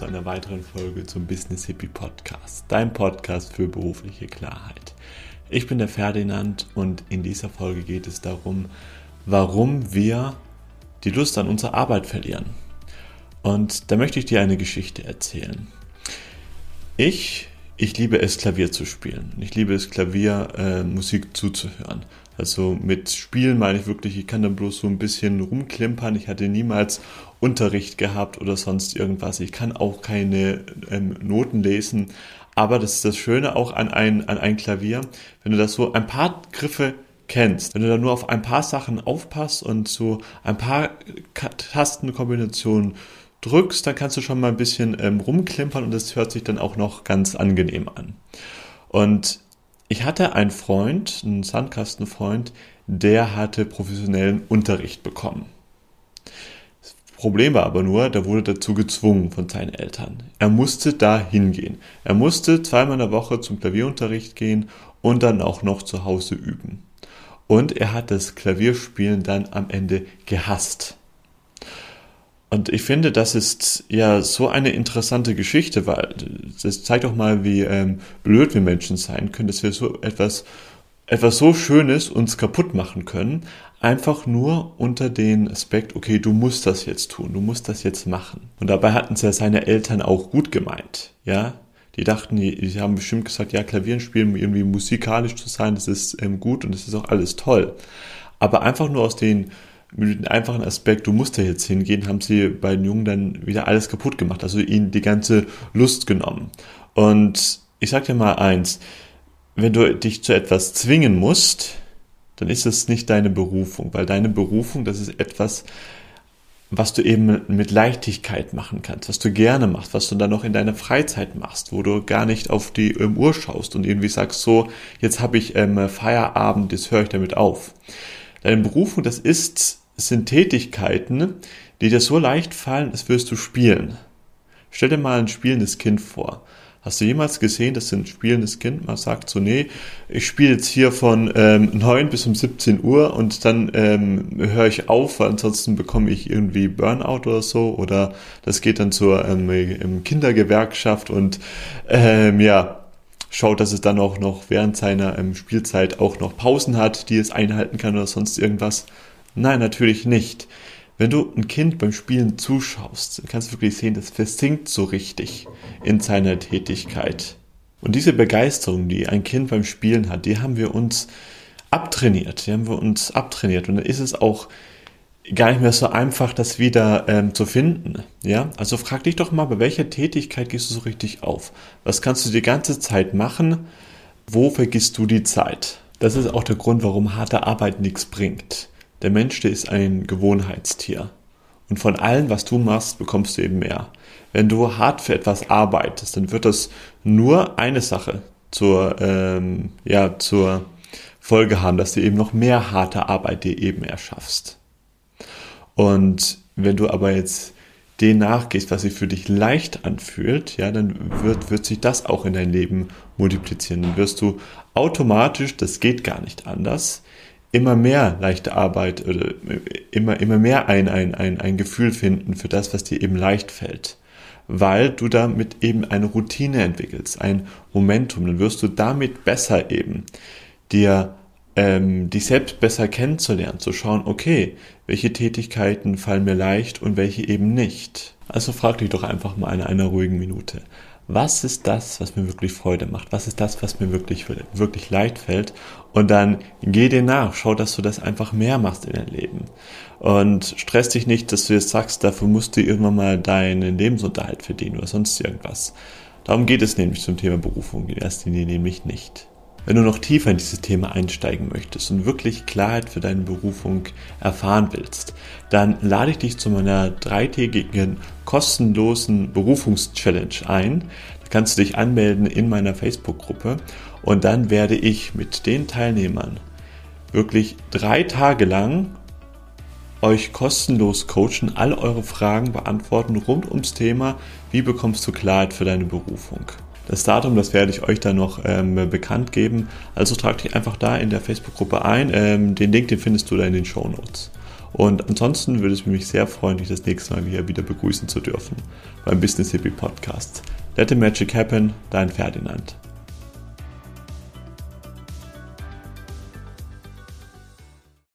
zu einer weiteren Folge zum Business Hippie Podcast, dein Podcast für berufliche Klarheit. Ich bin der Ferdinand und in dieser Folge geht es darum, warum wir die Lust an unserer Arbeit verlieren. Und da möchte ich dir eine Geschichte erzählen. Ich, ich liebe es, Klavier zu spielen. Ich liebe es, Klavier äh, Musik zuzuhören. Also mit Spielen meine ich wirklich, ich kann dann bloß so ein bisschen rumklimpern. Ich hatte niemals Unterricht gehabt oder sonst irgendwas. Ich kann auch keine ähm, Noten lesen. Aber das ist das Schöne auch an ein, an ein Klavier, wenn du das so ein paar Griffe kennst, wenn du da nur auf ein paar Sachen aufpasst und so ein paar Tastenkombinationen drückst, dann kannst du schon mal ein bisschen ähm, rumklimpern und das hört sich dann auch noch ganz angenehm an. Und ich hatte einen Freund, einen Sandkastenfreund, der hatte professionellen Unterricht bekommen. Das Problem war aber nur, der wurde dazu gezwungen von seinen Eltern. Er musste da hingehen. Er musste zweimal in der Woche zum Klavierunterricht gehen und dann auch noch zu Hause üben. Und er hat das Klavierspielen dann am Ende gehasst. Und ich finde, das ist ja so eine interessante Geschichte, weil das zeigt doch mal, wie ähm, blöd wir Menschen sein können, dass wir so etwas, etwas so Schönes uns kaputt machen können, einfach nur unter den Aspekt, okay, du musst das jetzt tun, du musst das jetzt machen. Und dabei hatten es ja seine Eltern auch gut gemeint, ja. Die dachten, die, die haben bestimmt gesagt, ja, Klavieren spielen, irgendwie musikalisch zu sein, das ist ähm, gut und das ist auch alles toll. Aber einfach nur aus den mit dem einfachen Aspekt, du musst da jetzt hingehen, haben sie bei den Jungen dann wieder alles kaputt gemacht, also ihnen die ganze Lust genommen. Und ich sag dir mal eins, wenn du dich zu etwas zwingen musst, dann ist es nicht deine Berufung, weil deine Berufung, das ist etwas, was du eben mit Leichtigkeit machen kannst, was du gerne machst, was du dann noch in deiner Freizeit machst, wo du gar nicht auf die ähm, Uhr schaust und irgendwie sagst, so, jetzt habe ich ähm, Feierabend, jetzt höre ich damit auf. Deine Berufung, das ist es sind Tätigkeiten, die dir so leicht fallen, als würdest du spielen. Stell dir mal ein spielendes Kind vor. Hast du jemals gesehen, dass ein spielendes Kind mal sagt, so, nee, ich spiele jetzt hier von ähm, 9 bis um 17 Uhr und dann ähm, höre ich auf, weil ansonsten bekomme ich irgendwie Burnout oder so oder das geht dann zur ähm, Kindergewerkschaft und ähm, ja, schaut, dass es dann auch noch während seiner ähm, Spielzeit auch noch Pausen hat, die es einhalten kann oder sonst irgendwas. Nein, natürlich nicht. Wenn du ein Kind beim Spielen zuschaust, kannst du wirklich sehen, das versinkt so richtig in seiner Tätigkeit. Und diese Begeisterung, die ein Kind beim Spielen hat, die haben wir uns abtrainiert. Die haben wir uns abtrainiert. Und dann ist es auch gar nicht mehr so einfach, das wieder ähm, zu finden. Ja, also frag dich doch mal, bei welcher Tätigkeit gehst du so richtig auf? Was kannst du die ganze Zeit machen? Wo vergisst du die Zeit? Das ist auch der Grund, warum harte Arbeit nichts bringt. Der Mensch, der ist ein Gewohnheitstier. Und von allem, was du machst, bekommst du eben mehr. Wenn du hart für etwas arbeitest, dann wird das nur eine Sache zur, ähm, ja, zur Folge haben, dass du eben noch mehr harte Arbeit dir eben erschaffst. Und wenn du aber jetzt den nachgehst, was sich für dich leicht anfühlt, ja, dann wird, wird sich das auch in dein Leben multiplizieren. Dann wirst du automatisch, das geht gar nicht anders, immer mehr leichte Arbeit oder immer, immer mehr ein, ein, ein, ein Gefühl finden für das, was dir eben leicht fällt. Weil du damit eben eine Routine entwickelst, ein Momentum. Dann wirst du damit besser eben dir ähm, dich selbst besser kennenzulernen, zu schauen, okay, welche Tätigkeiten fallen mir leicht und welche eben nicht. Also frag dich doch einfach mal in einer ruhigen Minute was ist das, was mir wirklich Freude macht? Was ist das, was mir wirklich, wirklich leicht fällt? Und dann geh dir nach, schau, dass du das einfach mehr machst in deinem Leben. Und stress dich nicht, dass du jetzt sagst, dafür musst du irgendwann mal deinen Lebensunterhalt verdienen oder sonst irgendwas. Darum geht es nämlich zum Thema Berufung in erster Linie nämlich nicht. Wenn du noch tiefer in dieses Thema einsteigen möchtest und wirklich Klarheit für deine Berufung erfahren willst, dann lade ich dich zu meiner dreitägigen kostenlosen Berufungs-Challenge ein. Da kannst du dich anmelden in meiner Facebook-Gruppe und dann werde ich mit den Teilnehmern wirklich drei Tage lang euch kostenlos coachen, all eure Fragen beantworten rund ums Thema, wie bekommst du Klarheit für deine Berufung. Das Datum, das werde ich euch dann noch ähm, bekannt geben. Also trag dich einfach da in der Facebook-Gruppe ein. Ähm, den Link, den findest du da in den Show Notes. Und ansonsten würde es mich sehr freuen, dich das nächste Mal hier wieder begrüßen zu dürfen beim Business Hippie Podcast. Let the Magic Happen, dein Ferdinand.